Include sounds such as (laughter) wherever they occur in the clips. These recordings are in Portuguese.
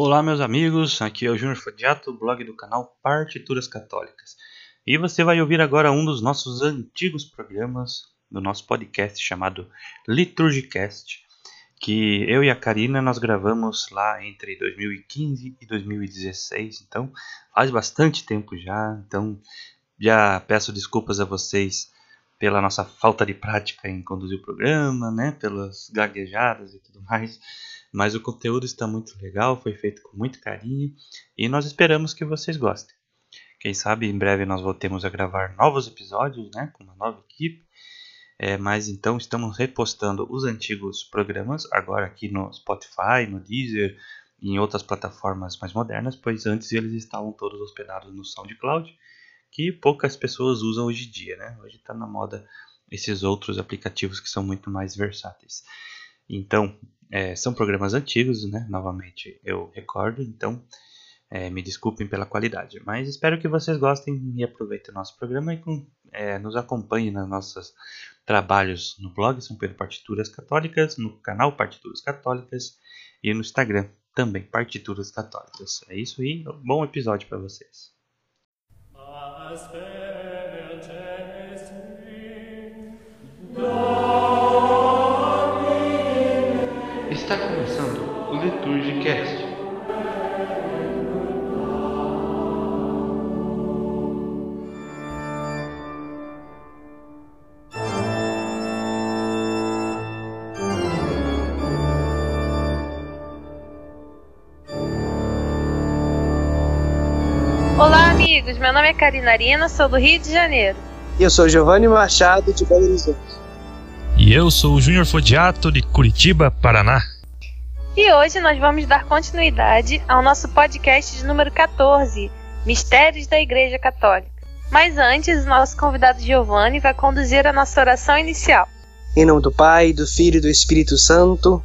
Olá, meus amigos, aqui é o Júnior Fodiato, blog do canal Partituras Católicas. E você vai ouvir agora um dos nossos antigos programas do nosso podcast chamado Liturgicast, que eu e a Karina nós gravamos lá entre 2015 e 2016, então faz bastante tempo já, então já peço desculpas a vocês pela nossa falta de prática em conduzir o programa, né, pelas gaguejadas e tudo mais, mas o conteúdo está muito legal, foi feito com muito carinho. E nós esperamos que vocês gostem. Quem sabe em breve nós voltemos a gravar novos episódios, né, com uma nova equipe. É, mas então estamos repostando os antigos programas agora aqui no Spotify, no Deezer, em outras plataformas mais modernas, pois antes eles estavam todos hospedados no SoundCloud, que poucas pessoas usam hoje em dia, né? Hoje está na moda esses outros aplicativos que são muito mais versáteis. Então, é, são programas antigos, né? Novamente eu recordo, então é, me desculpem pela qualidade, mas espero que vocês gostem e aproveitem o nosso programa e com, é, nos acompanhem nos nossos trabalhos no blog São Pedro Partituras Católicas, no canal Partituras Católicas e no Instagram também Partituras Católicas. É isso aí, bom episódio para vocês. Está começando o Liturgicast. Amigos. Meu nome é Karina Arina, sou do Rio de Janeiro. E eu sou Giovanni Machado, de Belo Horizonte. E eu sou o Júnior Fodiato, de Curitiba, Paraná. E hoje nós vamos dar continuidade ao nosso podcast de número 14, Mistérios da Igreja Católica. Mas antes, o nosso convidado Giovanni vai conduzir a nossa oração inicial. Em nome do Pai, do Filho e do Espírito Santo.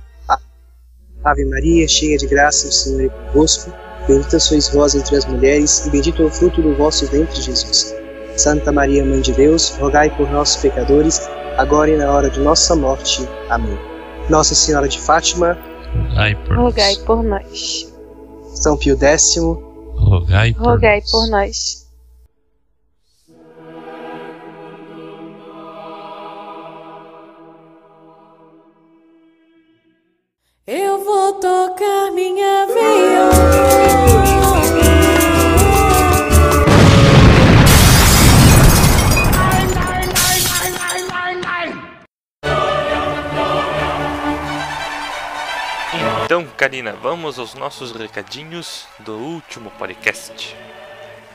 Ave Maria, cheia de graça, o Senhor é convosco. Bendita sois vós entre as mulheres, e bendito é o fruto do vosso ventre, Jesus. Santa Maria, Mãe de Deus, rogai por nós, pecadores, agora e na hora de nossa morte. Amém. Nossa Senhora de Fátima, Rogai por Rogai nós. por nós. São Pio X, Rogai por Rogai nós. por nós. Eu vou tocar minha viola. Então, Karina, vamos aos nossos recadinhos do último podcast.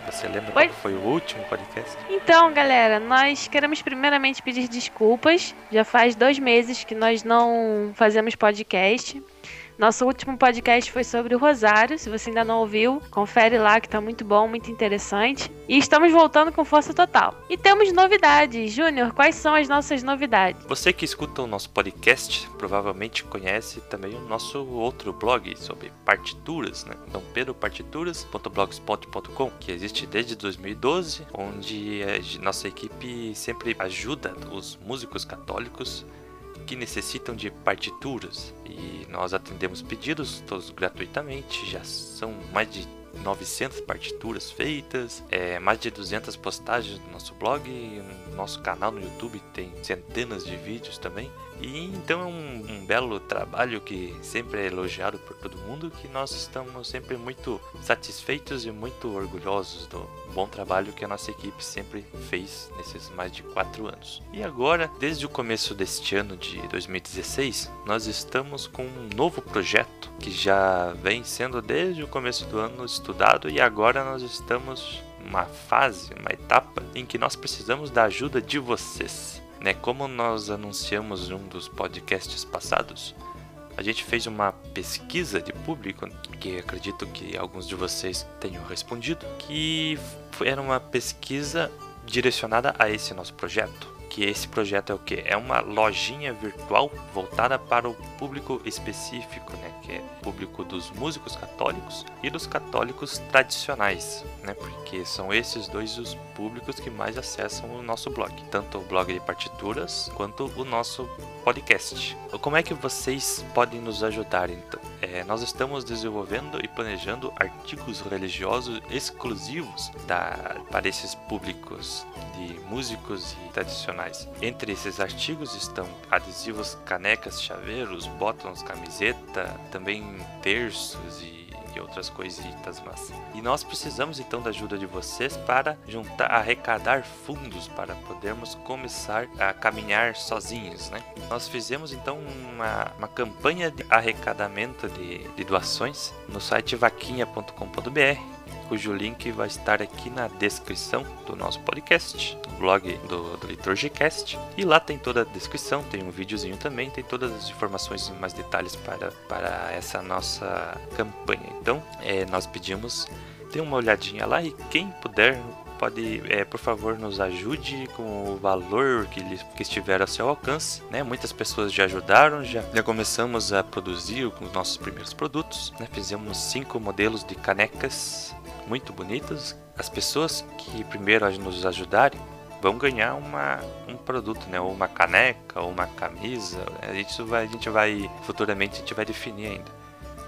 Você lembra Oi? qual foi o último podcast? Então, galera, nós queremos primeiramente pedir desculpas. Já faz dois meses que nós não fazemos podcast. Nosso último podcast foi sobre o Rosário. Se você ainda não ouviu, confere lá que tá muito bom, muito interessante. E estamos voltando com força total. E temos novidades. Júnior, quais são as nossas novidades? Você que escuta o nosso podcast provavelmente conhece também o nosso outro blog sobre partituras, né? Dom Pedro Partituras.blogspot.com, que existe desde 2012, onde a nossa equipe sempre ajuda os músicos católicos que necessitam de partituras e nós atendemos pedidos todos gratuitamente. Já são mais de 900 partituras feitas, é, mais de 200 postagens no nosso blog, no nosso canal no YouTube tem centenas de vídeos também. E então é um, um belo trabalho que sempre é elogiado por todo mundo, que nós estamos sempre muito satisfeitos e muito orgulhosos do bom trabalho que a nossa equipe sempre fez nesses mais de quatro anos. E agora, desde o começo deste ano de 2016, nós estamos com um novo projeto que já vem sendo desde o começo do ano estudado e agora nós estamos numa fase, uma etapa em que nós precisamos da ajuda de vocês. Né? Como nós anunciamos em um dos podcasts passados, a gente fez uma pesquisa de público que acredito que alguns de vocês tenham respondido, que era uma pesquisa direcionada a esse nosso projeto. Que esse projeto é o que? É uma lojinha virtual voltada para o público específico, né? Que é o público dos músicos católicos e dos católicos tradicionais, né? Porque são esses dois os públicos que mais acessam o nosso blog. Tanto o blog de partituras quanto o nosso podcast. Como é que vocês podem nos ajudar então? É, nós estamos desenvolvendo e planejando artigos religiosos exclusivos da, para esses públicos de músicos e tradicionais. Entre esses artigos estão adesivos, canecas, chaveiros, botões, camiseta, também terços e e outras coisitas mas E nós precisamos então da ajuda de vocês para juntar, arrecadar fundos para podermos começar a caminhar sozinhos, né? Nós fizemos então uma, uma campanha de arrecadamento de, de doações no site vaquinha.com.br cujo link vai estar aqui na descrição do nosso podcast, no blog do, do Liturgicast. E lá tem toda a descrição, tem um videozinho também, tem todas as informações e mais detalhes para, para essa nossa campanha. Então, é, nós pedimos, dê uma olhadinha lá e quem puder pode, é, por favor, nos ajude com o valor que, que estiver ao seu alcance. Né? Muitas pessoas já ajudaram, já, já começamos a produzir os nossos primeiros produtos. Né? Fizemos cinco modelos de canecas muito bonitas. As pessoas que primeiro nos ajudarem vão ganhar uma, um produto, né? Ou uma caneca, ou uma camisa. Isso vai, a gente vai futuramente a gente vai definir ainda.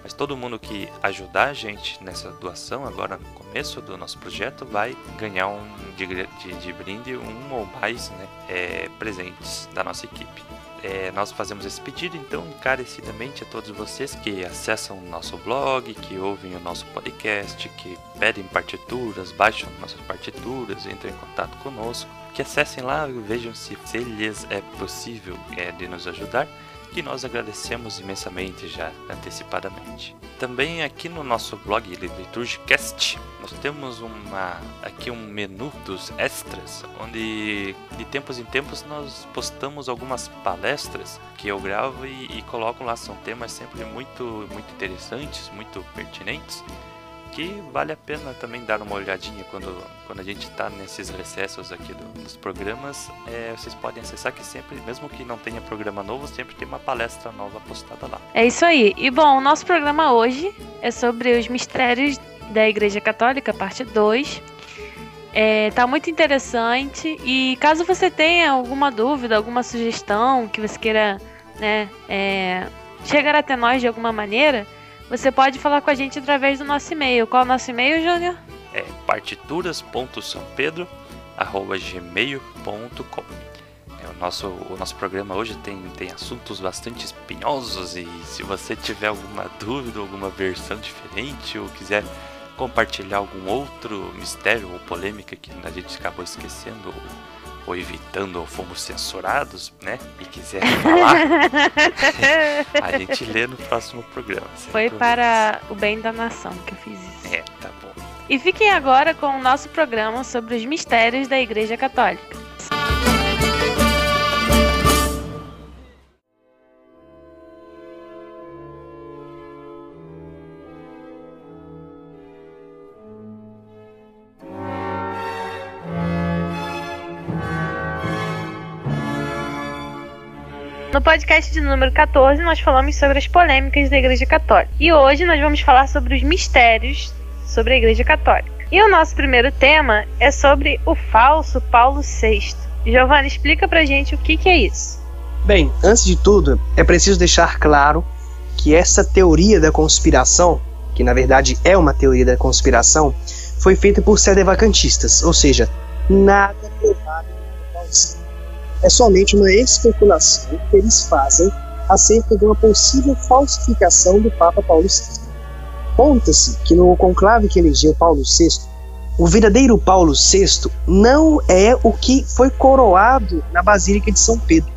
Mas todo mundo que ajudar a gente nessa doação, agora no começo do nosso projeto, vai ganhar um de, de, de brinde um ou mais né, é, presentes da nossa equipe é, nós fazemos esse pedido, então, encarecidamente a todos vocês que acessam o nosso blog, que ouvem o nosso podcast, que pedem partituras, baixam nossas partituras, entram em contato conosco, que acessem lá e vejam se, se lhes é possível é, de nos ajudar que nós agradecemos imensamente já antecipadamente. Também aqui no nosso blog Liturgicast, nós temos uma aqui um menu dos extras, onde de tempos em tempos nós postamos algumas palestras que eu gravo e, e coloco lá, são temas sempre muito muito interessantes, muito pertinentes que vale a pena também dar uma olhadinha quando, quando a gente está nesses recessos aqui do, dos programas. É, vocês podem acessar que sempre, mesmo que não tenha programa novo, sempre tem uma palestra nova postada lá. É isso aí. E bom, o nosso programa hoje é sobre os mistérios da Igreja Católica, parte 2. É, tá muito interessante e caso você tenha alguma dúvida, alguma sugestão que você queira né, é, chegar até nós de alguma maneira, você pode falar com a gente através do nosso e-mail. Qual é o nosso e-mail, Júnior? É partituras.sampedro.gmail.com é, o, nosso, o nosso programa hoje tem, tem assuntos bastante espinhosos e se você tiver alguma dúvida, alguma versão diferente ou quiser compartilhar algum outro mistério ou polêmica que a gente acabou esquecendo ou evitando ou fomos censurados, né? E quiser (laughs) falar, (laughs) a gente lê no próximo programa. Foi para o bem da nação que eu fiz isso. É, tá bom. E fiquem agora com o nosso programa sobre os mistérios da Igreja Católica. No podcast de número 14, nós falamos sobre as polêmicas da Igreja Católica. E hoje nós vamos falar sobre os mistérios sobre a Igreja Católica. E o nosso primeiro tema é sobre o falso Paulo VI. Giovanni, explica pra gente o que, que é isso. Bem, antes de tudo, é preciso deixar claro que essa teoria da conspiração, que na verdade é uma teoria da conspiração, foi feita por sedevacantistas, ou seja, nada provado é somente uma especulação que eles fazem acerca de uma possível falsificação do Papa Paulo VI. Conta-se que no conclave que elegeu Paulo VI, o verdadeiro Paulo VI não é o que foi coroado na Basílica de São Pedro.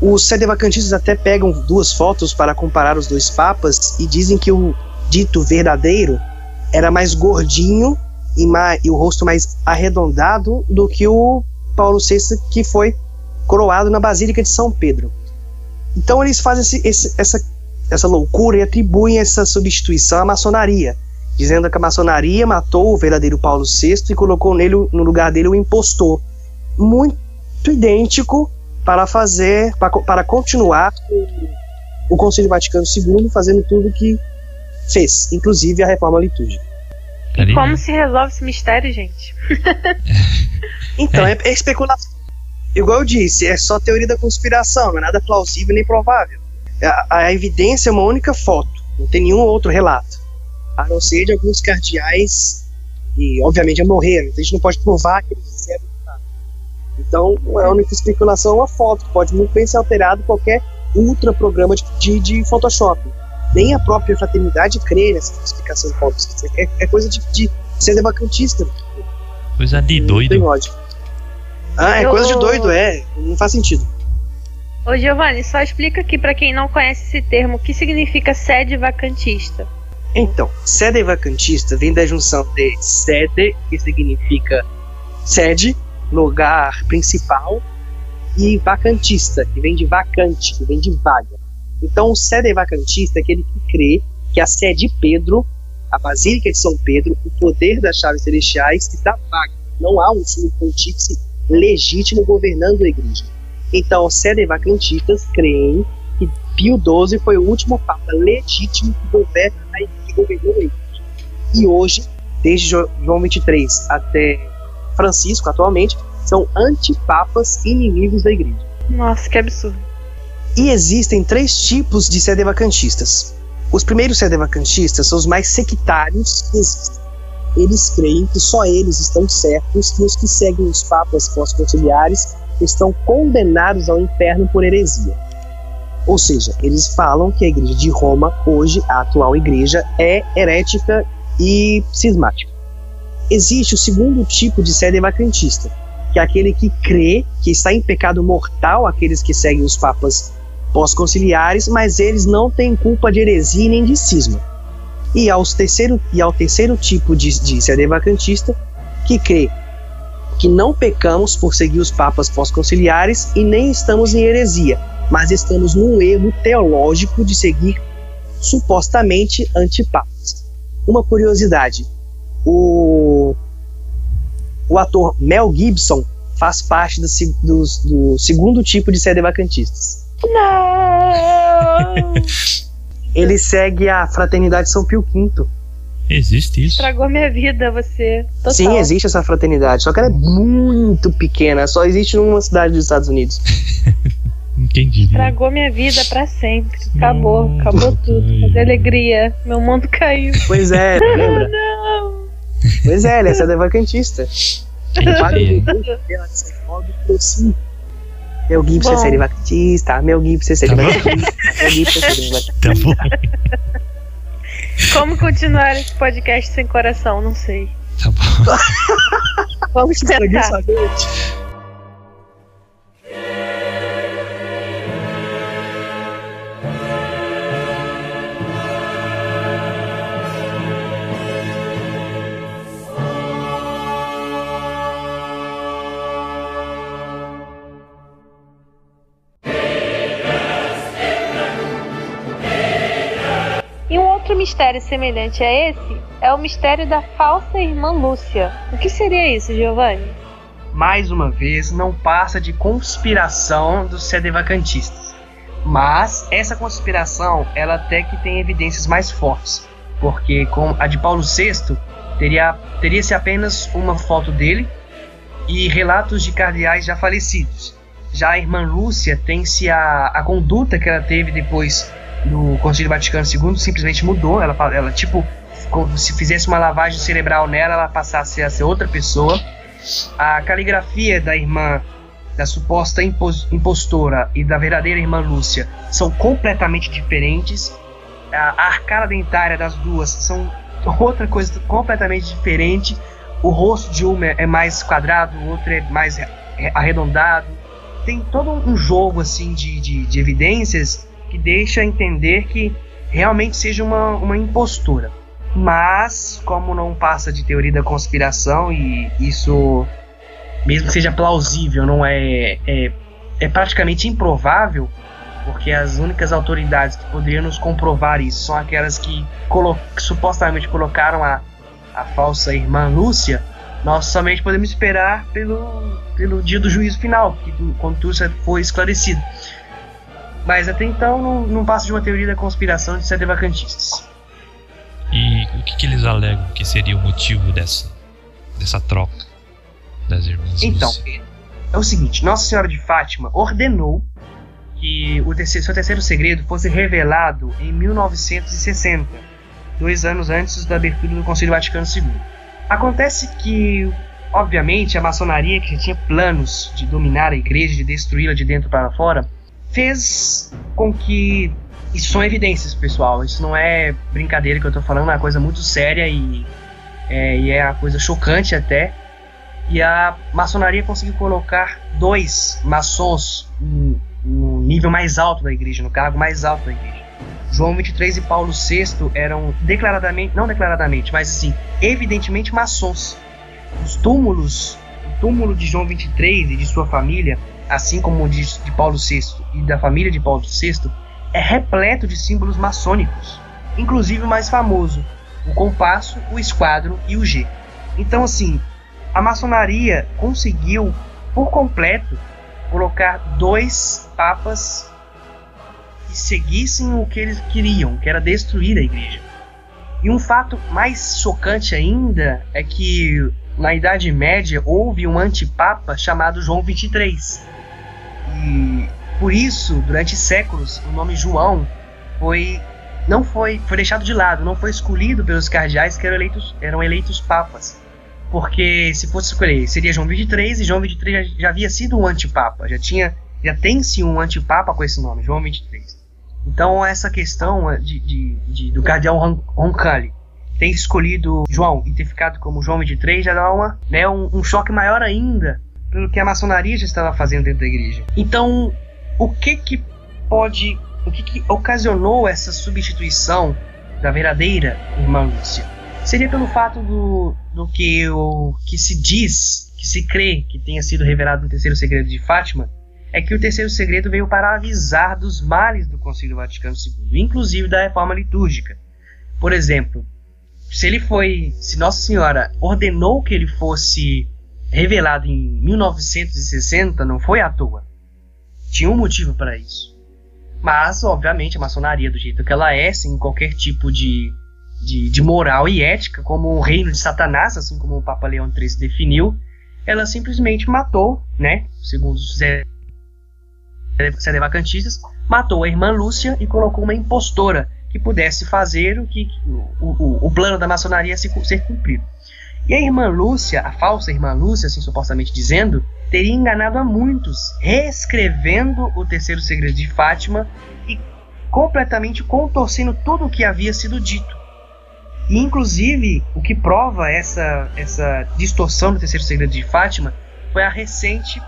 Os sedevacantistas até pegam duas fotos para comparar os dois papas e dizem que o dito verdadeiro era mais gordinho e, mais, e o rosto mais arredondado do que o Paulo VI que foi coroado na Basílica de São Pedro. Então eles fazem esse, esse, essa, essa loucura e atribuem essa substituição à maçonaria, dizendo que a maçonaria matou o verdadeiro Paulo VI e colocou nele, no lugar dele o impostor. Muito idêntico para fazer, para, para continuar o, o Concílio Vaticano II fazendo tudo que fez, inclusive a reforma litúrgica. Como se resolve esse mistério, gente? (laughs) então, é, é especulação igual eu disse, é só teoria da conspiração, não é nada plausível nem provável. A, a evidência é uma única foto, não tem nenhum outro relato. A não ser de alguns cardeais e, obviamente, já morreram. Então a gente não pode provar que eles fizeram nada. Então, a única especulação é uma foto, que pode muito bem ser alterado qualquer ultra programa de, de, de Photoshop. Nem a própria fraternidade crê nessa explicação de fotos. É, é coisa de, de ser vacantista. Coisa de Não doido. tem lógica. Ah, é Eu- coisa de doido, é. Não faz sentido. Ô Giovanni, só explica aqui pra quem não conhece esse termo, o que significa sede vacantista. Então, sede vacantista vem da junção de sede, que significa sede, lugar principal, e vacantista, que vem de vacante, que vem de vaga. Então, o sede vacantista é aquele que crê que a sede de Pedro, a Basílica de São Pedro, o poder das chaves celestiais está vaga. Não há um sumo pontífice legítimo governando a igreja. Então, os sede vacantistas creem que Pio XII foi o último papa legítimo que governa a igreja, que governou a igreja. E hoje, desde Jo- João 23 até Francisco, atualmente, são antipapas inimigos da igreja. Nossa, que absurdo. E existem três tipos de sedevacantistas. Os primeiros sedevacantistas são os mais sectários que existem. Eles creem que só eles estão certos e os que seguem os papas pós-conciliares estão condenados ao inferno por heresia. Ou seja, eles falam que a igreja de Roma, hoje, a atual igreja, é herética e cismática. Existe o segundo tipo de sedevacantista, que é aquele que crê que está em pecado mortal aqueles que seguem os papas pós-conciliares, mas eles não têm culpa de heresia nem de cisma. E, aos terceiro, e ao terceiro tipo de, de sedevacantista, que crê que não pecamos por seguir os papas pós-conciliares e nem estamos em heresia, mas estamos num erro teológico de seguir supostamente antipapas. Uma curiosidade: o, o ator Mel Gibson faz parte do, dos- do segundo tipo de sedevacantistas. Não! (laughs) Ele segue a Fraternidade São Pio V. Existe isso. Estragou minha vida, você. Total. Sim, existe essa fraternidade, só que ela é muito pequena, só existe numa cidade dos Estados Unidos. (laughs) Quem diria? Estragou minha vida pra sempre. Acabou, Nossa, acabou tudo. ai. A alegria? Meu mundo caiu. Pois é, (laughs) lembra? Não! Pois é, ele é sedevacantista. Quem Ela disse, "Logo por si." Meu é sedevacantista, meu Gibson é sedevacantista, meu Gibson é sedevacantista. Tá bom. Como continuar esse podcast sem coração? Não sei. Tá bom. Vamos tentar. Outro mistério semelhante a esse é o mistério da falsa irmã Lúcia. O que seria isso, Giovanni? mais uma vez, não passa de conspiração dos sedevacantistas. Mas essa conspiração, ela até que tem evidências mais fortes, porque com a de Paulo VI teria teria-se apenas uma foto dele e relatos de cardeais já falecidos. Já a irmã Lúcia tem-se a, a conduta que ela teve depois do Concílio Vaticano II simplesmente mudou. Ela, ela tipo, se fizesse uma lavagem cerebral nela, ela passasse a ser outra pessoa a caligrafia da irmã, da suposta impos- impostora e da verdadeira irmã Lúcia são completamente diferentes. A, arcada dentária das duas são outra coisa completamente diferente. O rosto de uma é mais quadrado, o outro é mais arredondado. Tem todo um jogo assim de, de, de evidências que deixa entender que realmente seja uma, uma impostura. Mas, como não passa de teoria da conspiração e isso, mesmo que seja plausível, não é, é, é praticamente improvável, porque as únicas autoridades que poderiam nos comprovar isso são aquelas que, colo que supostamente colocaram a, a falsa irmã Lúcia, nós somente podemos esperar pelo, pelo dia do juízo final, que, quando tudo for esclarecido. Mas até então não, não passa de uma teoria da conspiração de sete vacantistas. E o que, que eles alegam que seria o motivo dessa, dessa troca das irmãs? Então, Lúcia? é o seguinte: Nossa Senhora de Fátima ordenou que o terceiro, seu terceiro segredo fosse revelado em 1960, dois anos antes da abertura do Concílio Vaticano II. Acontece que, obviamente, a maçonaria, que já tinha planos de dominar a igreja, de destruí-la de dentro para fora, fez com que. Isso são evidências, pessoal. Isso não é brincadeira que eu estou falando, é uma coisa muito séria e é, e é uma coisa chocante até. E a maçonaria conseguiu colocar dois maçons no, no nível mais alto da igreja, no cargo mais alto da igreja. João 23 e Paulo VI eram declaradamente, não declaradamente, mas assim, evidentemente maçons. Os túmulos, o túmulo de João 23 e de sua família, assim como o de, de Paulo VI e da família de Paulo VI, é repleto de símbolos maçônicos. Inclusive o mais famoso, o compasso, o esquadro e o G. Então, assim, a maçonaria conseguiu, por completo, colocar dois papas que seguissem o que eles queriam, que era destruir a igreja. E um fato mais chocante ainda é que na Idade Média houve um antipapa chamado João 23. E por isso, durante séculos, o nome João foi não foi, foi deixado de lado, não foi escolhido pelos cardeais que eram eleitos, eram eleitos papas. Porque se fosse escolher, seria João 23 e João 23 já, já havia sido um antipapa, já tinha, já tem-se um antipapa com esse nome, João 23. Então essa questão de, de, de do cardeal Roncalli ter escolhido João e ter ficado como João 23 já dá uma, né, um, um choque maior ainda pelo que a maçonaria já estava fazendo dentro da igreja. Então, o que que pode o que, que ocasionou essa substituição da verdadeira irmã Lúcia? Seria pelo fato do, do que o que se diz, que se crê que tenha sido revelado no terceiro segredo de Fátima, é que o terceiro segredo veio para avisar dos males do Concílio Vaticano II, inclusive da reforma litúrgica. Por exemplo, se ele foi, se Nossa Senhora ordenou que ele fosse revelado em 1960, não foi à toa. Tinha um motivo para isso. Mas, obviamente, a maçonaria, do jeito que ela é, sem qualquer tipo de, de, de moral e ética, como o reino de Satanás, assim como o Papa Leão XIII definiu, ela simplesmente matou, né, segundo os sedevacantistas, matou a irmã Lúcia e colocou uma impostora que pudesse fazer o que o, o, o plano da maçonaria se, ser cumprido. E a irmã Lúcia, a falsa irmã Lúcia, assim supostamente dizendo, teria enganado a muitos, reescrevendo o terceiro segredo de Fátima e completamente contorcendo tudo o que havia sido dito. E inclusive o que prova essa, essa distorção do terceiro segredo de Fátima foi a recente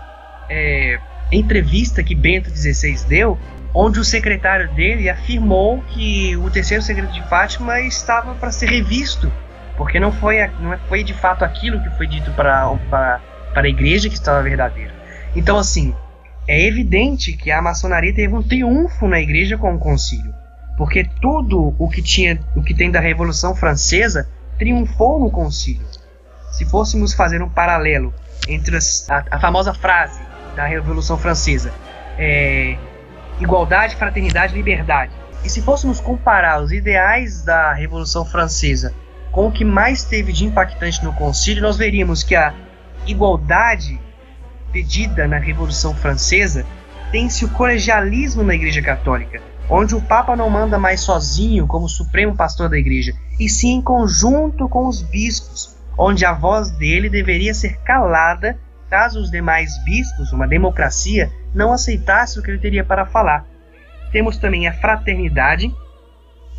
é, entrevista que Bento XVI deu, onde o secretário dele afirmou que o terceiro segredo de Fátima estava para ser revisto, porque não foi, não foi de fato aquilo que foi dito para para a igreja que estava verdadeira. Então, assim, é evidente que a maçonaria teve um triunfo na igreja com o concílio, porque tudo o que tinha, o que tem da Revolução Francesa triunfou no concílio. Se fôssemos fazer um paralelo entre as, a, a, famosa frase da Revolução Francesa, é, igualdade, fraternidade, liberdade, e se fôssemos comparar os ideais da Revolução Francesa com o que mais teve de impactante no concílio, nós veríamos que a igualdade pedida na Revolução Francesa, tem-se o colegialismo na Igreja Católica, onde o Papa não manda mais sozinho como supremo pastor da Igreja, e sim em conjunto com os bispos, onde a voz dele deveria ser calada caso os demais bispos, uma democracia, não aceitassem o que ele teria para falar. Temos também a fraternidade,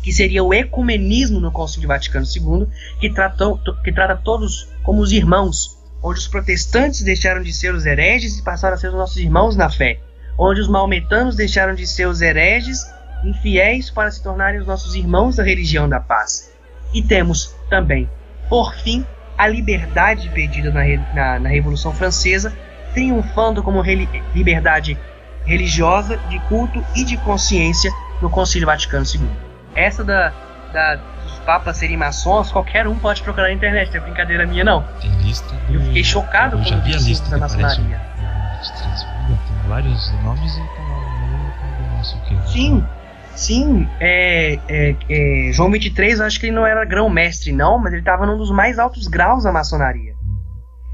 que seria o ecumenismo no Concílio Vaticano II, que, tratou, que trata todos como os irmãos, onde os protestantes deixaram de ser os hereges e passaram a ser os nossos irmãos na fé, onde os maometanos deixaram de ser os hereges infiéis para se tornarem os nossos irmãos da religião da paz. E temos também, por fim, a liberdade pedida na, na, na Revolução Francesa, triunfando como liberdade religiosa, de culto e de consciência no Concílio Vaticano II. Essa da, da papas serem maçons, qualquer um pode procurar na internet, não é brincadeira minha não. Tem lista do... Eu fiquei chocado eu já vi a lista da maçonaria. Tem vários nomes e não sei o que. Sim, sim. É, é, é, João 23, eu acho que ele não era grão-mestre, não, mas ele estava num dos mais altos graus da maçonaria.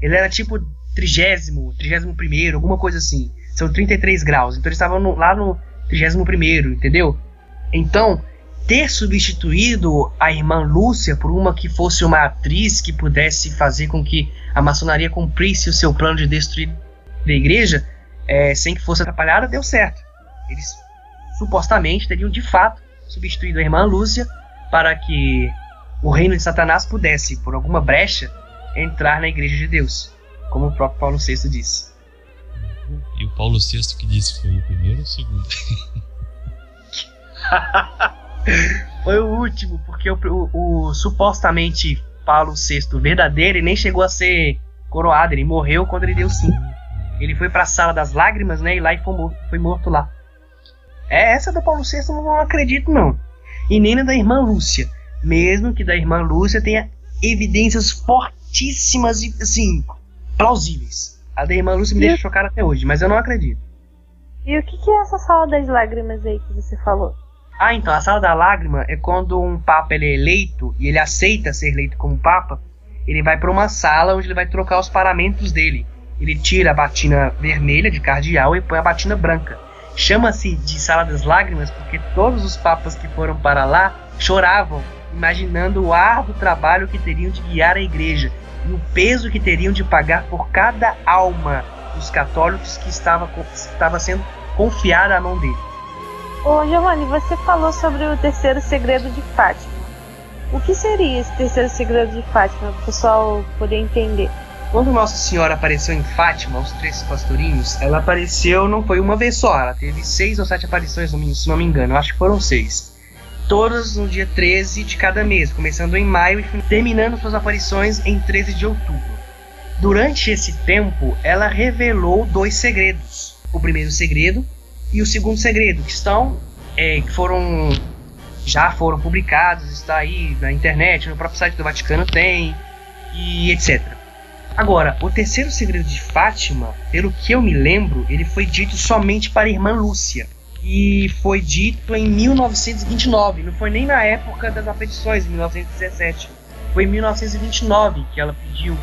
Ele era tipo trigésimo, trigésimo primeiro, alguma coisa assim. São 33 graus. Então eles estavam no- lá no trigésimo primeiro, entendeu? Então, ter substituído a irmã Lúcia por uma que fosse uma atriz que pudesse fazer com que a maçonaria cumprisse o seu plano de destruir a igreja, é, sem que fosse atrapalhada, deu certo. Eles supostamente teriam de fato substituído a irmã Lúcia para que o reino de Satanás pudesse, por alguma brecha, entrar na igreja de Deus, como o próprio Paulo VI disse. E o Paulo VI que disse foi o primeiro ou o segundo? (laughs) Foi o último, porque o, o- o supostamente Paulo VI verdadeiro ele nem chegou a ser coroado, ele morreu quando ele deu sim. Ele foi para a sala das lágrimas, né? E lá e foi morto, foi morto lá. É essa do Paulo VI eu não acredito não. E nem na da irmã Lúcia. Mesmo que da irmã Lúcia tenha evidências fortíssimas e assim plausíveis. A da irmã Lúcia me deixa chocado até hoje, mas eu não acredito. E o que, que é essa sala das lágrimas aí que você falou? Ah, então, a sala da lágrima é quando um papa ele é eleito e ele aceita ser eleito como papa, ele vai para uma sala onde ele vai trocar os paramentos dele. Ele tira a batina vermelha de cardeal e põe a batina branca. Chama-se de sala das lágrimas porque todos os papas que foram para lá choravam, imaginando o árduo trabalho que teriam de guiar a igreja e o peso que teriam de pagar por cada alma dos católicos que estava, estava sendo confiada à mão dele. Ô, Giovanni, você falou sobre o terceiro segredo de Fátima. O que seria esse terceiro segredo de Fátima, para o pessoal poder entender? Quando Nossa Senhora apareceu em Fátima, os três pastorinhos, ela apareceu não foi uma vez só, ela teve seis ou sete aparições, se não me engano, eu acho que foram seis. Todas no dia 13 de cada mês, começando em maio e terminando suas aparições em 13 de outubro. Durante esse tempo, ela revelou dois segredos. O primeiro segredo e o segundo segredo, que estão, é, que foram, já foram publicados, está aí na internet, no próprio site do Vaticano tem, e etc. Agora, o terceiro segredo de Fátima, pelo que eu me lembro, ele foi dito somente para a irmã Lúcia. E foi dito em 1929, não foi nem na época das apetições, em 1917. Foi em 1929 que ela pediu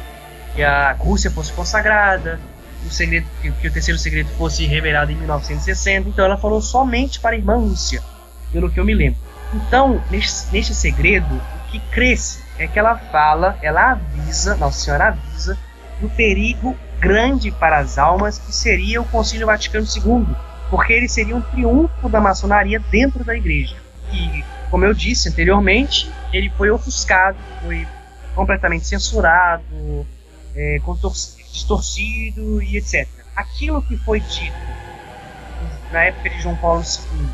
que a Rússia fosse consagrada, o segredo, que, o terceiro segredo fosse revelado em 1960. Então ela falou somente para a irmã Lúcia, pelo que eu me lembro. Então, neste, neste segredo, o que cresce é que ela fala, ela avisa, Nossa Senhora avisa, do perigo grande para as almas que seria o Concílio Vaticano II, porque ele seria um triunfo da maçonaria dentro da igreja. E, como eu disse anteriormente, ele foi ofuscado, foi completamente censurado, é, contor- distorcido e etc. Aquilo que foi dito na época de João Paulo II,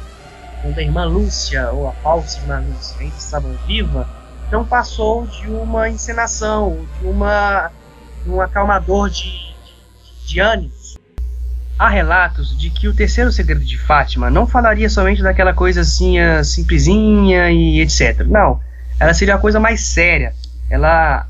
quando a irmã Lúcia, ou a falsa irmã Lúcia, ainda estava viva, não passou de uma encenação, de uma um acalmador de, de, de ânimos. Há relatos de que o terceiro segredo de Fátima não falaria somente daquela coisa assim, simplesinha e etc. Não, ela seria a coisa mais séria. Ela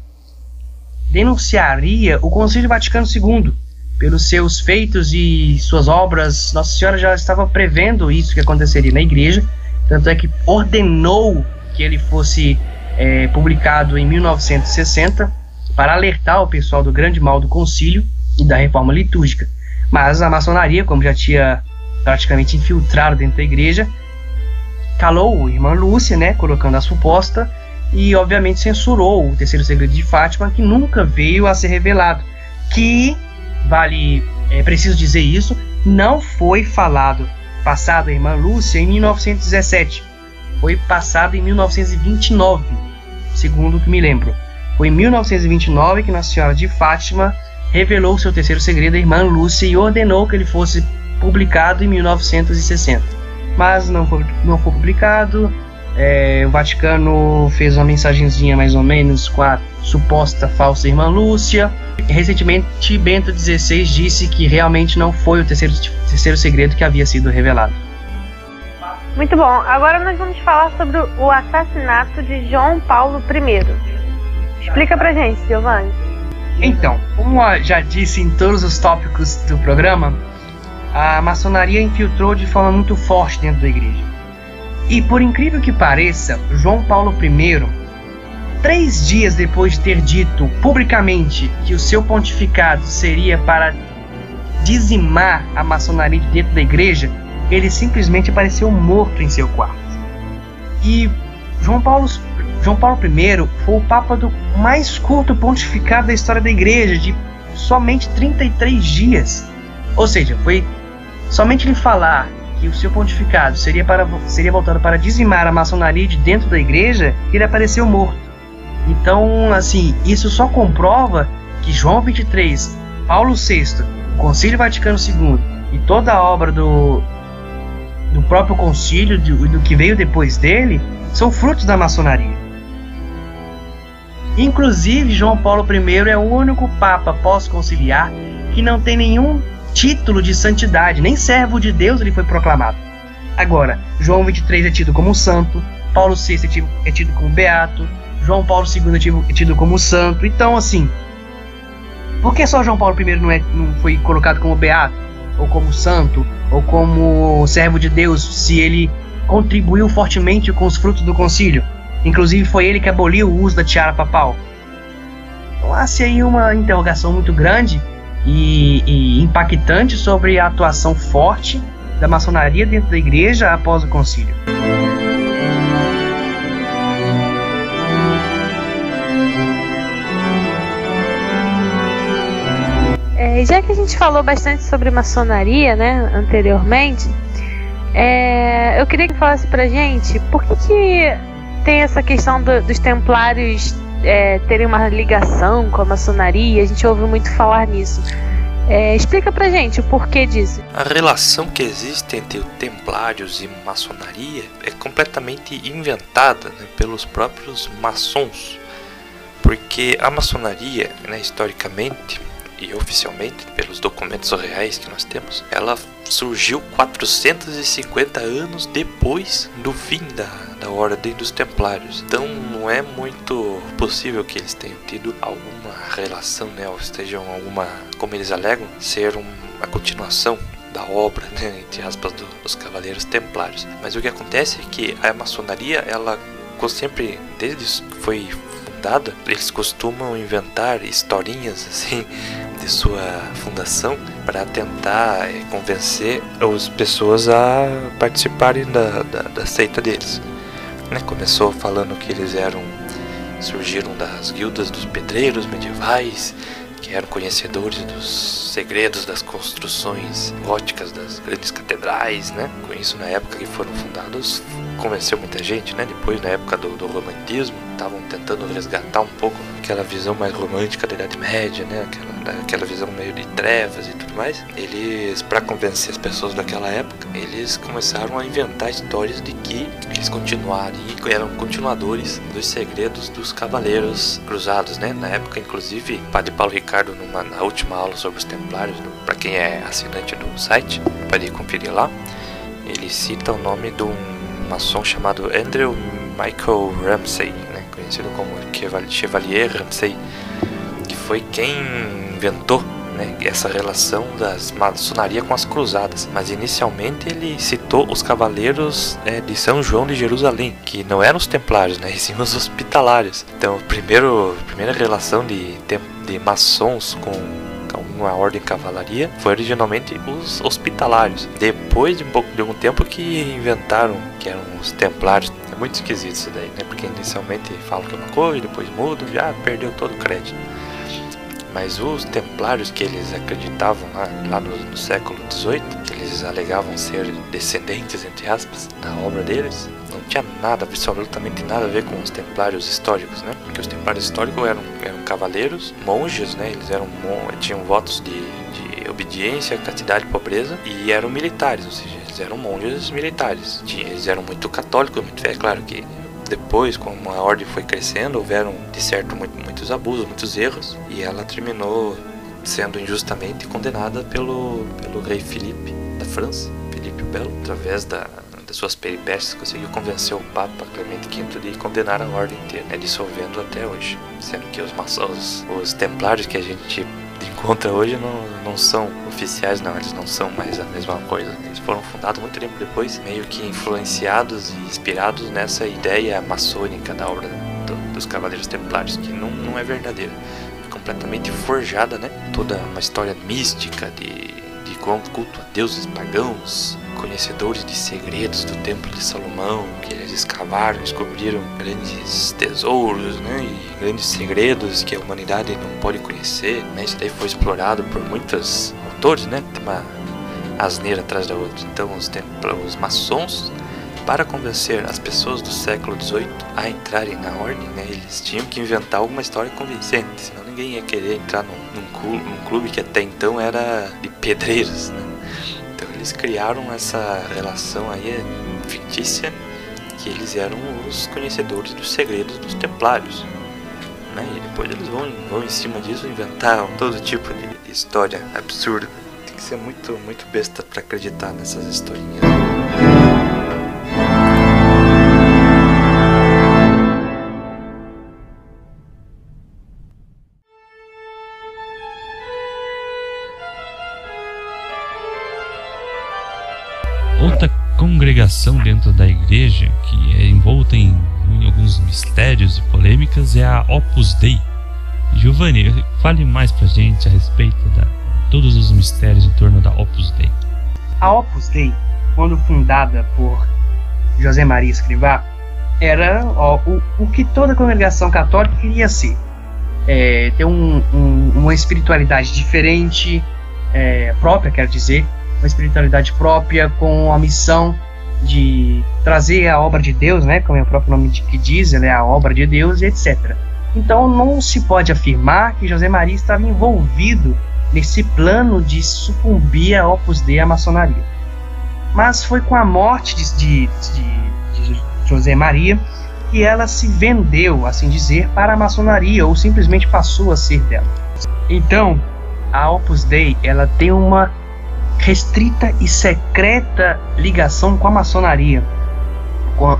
denunciaria o Concílio Vaticano II pelos seus feitos e suas obras. Nossa Senhora já estava prevendo isso que aconteceria na igreja, tanto é que ordenou que ele fosse é, publicado em 1960 para alertar o pessoal do grande mal do concílio e da reforma litúrgica. Mas a maçonaria, como já tinha praticamente infiltrado dentro da igreja, calou a irmã Lúcia, né, colocando a suposta, e obviamente censurou o terceiro segredo de Fátima, que nunca veio a ser revelado. Que, vale, é preciso dizer isso, não foi falado, passado a irmã Lúcia em 1917. Foi passado em 1929, segundo o que me lembro. Foi em 1929 que Nossa Senhora de Fátima revelou seu terceiro segredo à irmã Lúcia e ordenou que ele fosse publicado em 1960. Mas não foi, não foi publicado. É, o Vaticano fez uma mensagenzinha mais ou menos com a suposta falsa irmã Lúcia. Recentemente, Bento XVI disse que realmente não foi o terceiro, terceiro segredo que havia sido revelado. Muito bom, agora nós vamos falar sobre o assassinato de João Paulo I. Explica pra gente, Giovanni. Então, como já disse em todos os tópicos do programa, a maçonaria infiltrou de forma muito forte dentro da igreja. E por incrível que pareça, João Paulo I três dias depois de ter dito publicamente que o seu pontificado seria para dizimar a maçonaria de dentro da igreja, ele simplesmente apareceu morto em seu quarto. E João Paulo, João Paulo I foi o papa do mais curto pontificado da história da igreja, de somente 33 dias. Ou seja, foi somente ele falar que o seu pontificado seria, para, seria voltado para dizimar a maçonaria de dentro da igreja ele apareceu morto. Então, assim, isso só comprova que João 23, Paulo VI, o Concílio Vaticano II e toda a obra do, do próprio concílio, do, do que veio depois dele, são frutos da maçonaria. Inclusive, João Paulo I é o único papa pós-conciliar que não tem nenhum título de santidade, nem servo de Deus ele foi proclamado. Agora, João 23 é tido como santo, Paulo VI é tido, é tido como beato, João Paulo II é tido, é tido como santo. Então, assim, por que só João Paulo I não, é, não foi colocado como beato, ou como santo, ou como servo de Deus, se ele contribuiu fortemente com os frutos do concílio? Inclusive, foi ele que aboliu o uso da tiara papal. Então, há-se aí uma interrogação muito grande e, e impactante sobre a atuação forte da maçonaria dentro da igreja após o concílio. É, já que a gente falou bastante sobre maçonaria, né, anteriormente, é, eu queria que falasse pra gente por que, que tem essa questão do, dos templários é, terem uma ligação com a maçonaria, a gente ouve muito falar nisso. É, explica pra gente o porquê disso. A relação que existe entre templários e maçonaria é completamente inventada né, pelos próprios maçons. Porque a maçonaria, né, historicamente e oficialmente, pelos documentos reais que nós temos, ela surgiu 450 anos depois do fim da, da Ordem dos Templários. Então não é muito possível que eles tenham tido alguma relação, né, ou estejam alguma, como eles alegam, ser um, a continuação da obra, né, entre aspas, do, dos Cavaleiros Templários. Mas o que acontece é que a maçonaria, ela sempre, desde foi eles costumam inventar historinhas assim de sua fundação para tentar é, convencer as pessoas a participarem da, da, da seita deles. Né? Começou falando que eles eram surgiram das guildas dos pedreiros medievais, que eram conhecedores dos segredos das construções góticas das grandes catedrais, né? Com isso, na época que foram fundados, convenceu muita gente, né? Depois, na época do, do romantismo, estavam tentando resgatar um pouco aquela visão mais romântica da Idade Média, né? Aquela, aquela visão meio de trevas e tudo mais. Eles, para convencer as pessoas daquela época, eles começaram a inventar histórias de que eles continuariam, eram continuadores dos segredos dos cavaleiros cruzados, né? Na época, inclusive, Padre Paulo Ricardo, numa, na última aula sobre os Templários, para quem é assinante do site, pode conferir lá. Ele cita o nome de um maçom chamado Andrew Michael Ramsey, né, conhecido como Chevalier Ramsey, que foi quem inventou né, essa relação das maçonaria com as cruzadas. Mas inicialmente ele citou os cavaleiros é, de São João de Jerusalém, que não eram os templários, né, (laughs) e sim os hospitalários. Então, a primeira relação de, de maçons com uma ordem cavalaria foi originalmente os hospitalários. Depois de um pouco de algum tempo que inventaram que eram os templários. É muito esquisito isso daí, né? Porque inicialmente falam que é uma coisa, depois mudam, já perdeu todo o crédito. Mas os templários que eles acreditavam lá, lá no, no século XVIII, que eles alegavam ser descendentes, entre aspas, da obra deles, não tinha nada, absolutamente nada a ver com os templários históricos, né? Porque os templários históricos eram, eram cavaleiros, monges, né? Eles eram tinham votos de, de obediência, castidade e pobreza e eram militares, ou seja, eles eram monges militares. Eles eram muito católicos, muito é claro que depois, como a ordem foi crescendo, houveram de certo muitos abusos, muitos erros e ela terminou sendo injustamente condenada pelo, pelo rei Filipe da França, Filipe o Belo, através da das suas peripécias, conseguiu convencer o Papa Clemente V de condenar a ordem inteira, né, dissolvendo até hoje. Sendo que os, os, os templários que a gente encontra hoje não, não são oficiais, não, eles não são mais a mesma coisa. Eles foram fundados muito tempo depois, meio que influenciados e inspirados nessa ideia maçônica da obra do, dos Cavaleiros Templários, que não, não é verdadeira. É completamente forjada, né? Toda uma história mística de, de culto a deuses pagãos, conhecedores de segredos do Templo de Salomão, que eles escavaram, descobriram grandes tesouros, né? E grandes segredos que a humanidade não pode conhecer, né? Isso daí foi explorado por muitos autores, né? Tem uma asneira atrás da outra. Então, os, os maçons para convencer as pessoas do século XVIII a entrarem na ordem, né, eles tinham que inventar alguma história convincente, senão ninguém ia querer entrar num, num, clube, num clube que até então era de pedreiros. Né? Eles criaram essa relação aí é, fictícia que eles eram os conhecedores dos segredos dos templários. Né? E depois eles vão, vão em cima disso inventar todo tipo de história absurda. Tem que ser muito, muito besta para acreditar nessas historinhas. Dentro da igreja que é envolta em, em alguns mistérios e polêmicas é a Opus Dei. Giovanni, fale mais pra gente a respeito de todos os mistérios em torno da Opus Dei. A Opus Dei, quando fundada por José Maria Escrivá, era ó, o, o que toda congregação católica queria ser. É, ter um, um, uma espiritualidade diferente, é, própria, quero dizer, uma espiritualidade própria com a missão de trazer a obra de Deus, né, como é o próprio nome que diz, ela é a obra de Deus, etc. Então não se pode afirmar que José Maria estava envolvido nesse plano de sucumbir a Opus Dei à maçonaria. Mas foi com a morte de, de, de, de José Maria que ela se vendeu, assim dizer, para a maçonaria ou simplesmente passou a ser dela. Então, a Opus Dei ela tem uma restrita e secreta ligação com a maçonaria,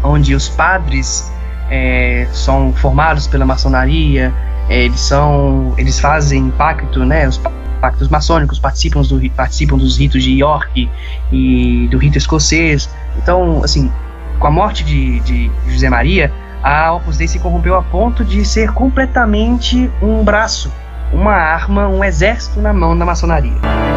onde os padres é, são formados pela maçonaria, é, eles são, eles fazem pacto, né, os pactos maçônicos, participam, do, participam dos ritos de York e do rito escocês. Então, assim, com a morte de, de José Maria, a Opus Dei se corrompeu a ponto de ser completamente um braço, uma arma, um exército na mão da maçonaria.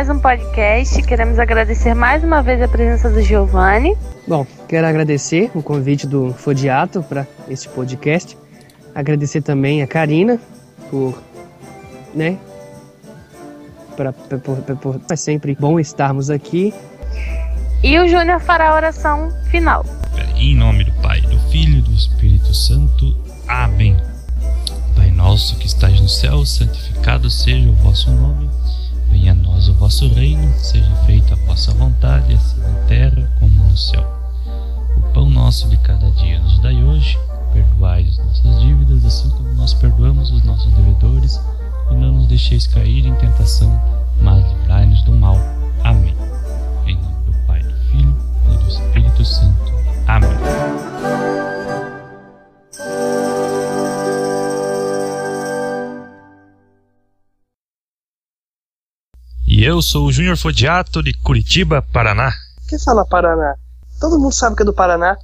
Mais um podcast. Queremos agradecer mais uma vez a presença do Giovanni. Bom, quero agradecer o convite do Fodiato para este podcast. Agradecer também a Karina por, né, pra, pra, pra, por, é sempre bom estarmos aqui. E o Júnior fará a oração final. Em nome do Pai, do Filho e do Espírito Santo. Amém. Pai nosso que estás no céu, santificado seja o vosso nome. Venha a nós o vosso reino, seja feita a vossa vontade, assim na terra como no céu. O pão nosso de cada dia nos dai hoje, perdoai as nossas dívidas, assim como nós perdoamos os nossos devedores, e não nos deixeis cair em tentação, mas livrai-nos do mal. Amém. Em nome do Pai, do Filho e do Espírito Santo. Amém. E eu sou o Júnior Fodiato de Curitiba, Paraná. Quem fala Paraná? Todo mundo sabe que é do Paraná.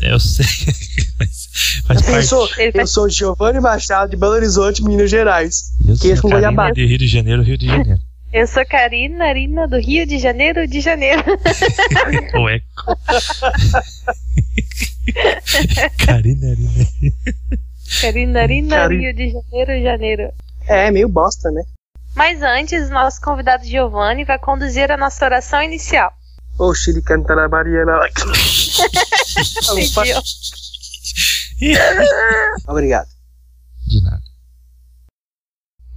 Eu sei, (laughs) Eu sou, eu sou Giovanni Machado de Belo Horizonte, Minas Gerais. Eu sou goiabada. de Rio de Janeiro, Rio de Janeiro. (laughs) Eu sou Karina Arina do Rio de Janeiro de Janeiro. (laughs) O eco. Karina, Arina. Karina Arina Rio de Janeiro Janeiro. É, meio bosta, né? Mas antes, o nosso convidado Giovanni vai conduzir a nossa oração inicial. Ô, Chile cantará Mariana. Pediu. (laughs) Obrigado. De nada.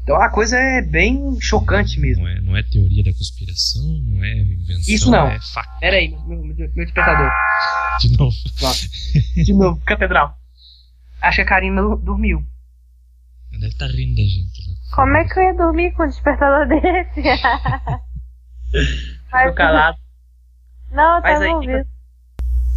Então a coisa é bem chocante mesmo. Não é, não é teoria da conspiração, não é invenção. Isso não. É fato. Pera aí, meu, meu, meu despertador. De novo. De novo, catedral. Acho que a Karina dormiu. Deve estar rindo da gente. né? Como é que eu ia dormir com (laughs) um despertador desse? Ficou calado. Não, eu Faz tava aí, ouvindo.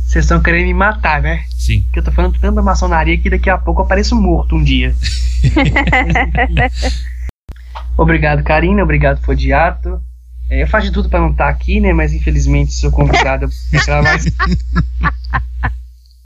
Vocês estão querendo me matar, né? Sim. Porque eu tô falando tanto da maçonaria que daqui a pouco eu apareço morto um dia. (laughs) obrigado, Karina. Obrigado, Fodiato. É, eu faço de tudo pra não estar aqui, né? Mas infelizmente sou convidado pra entrar mais. (laughs)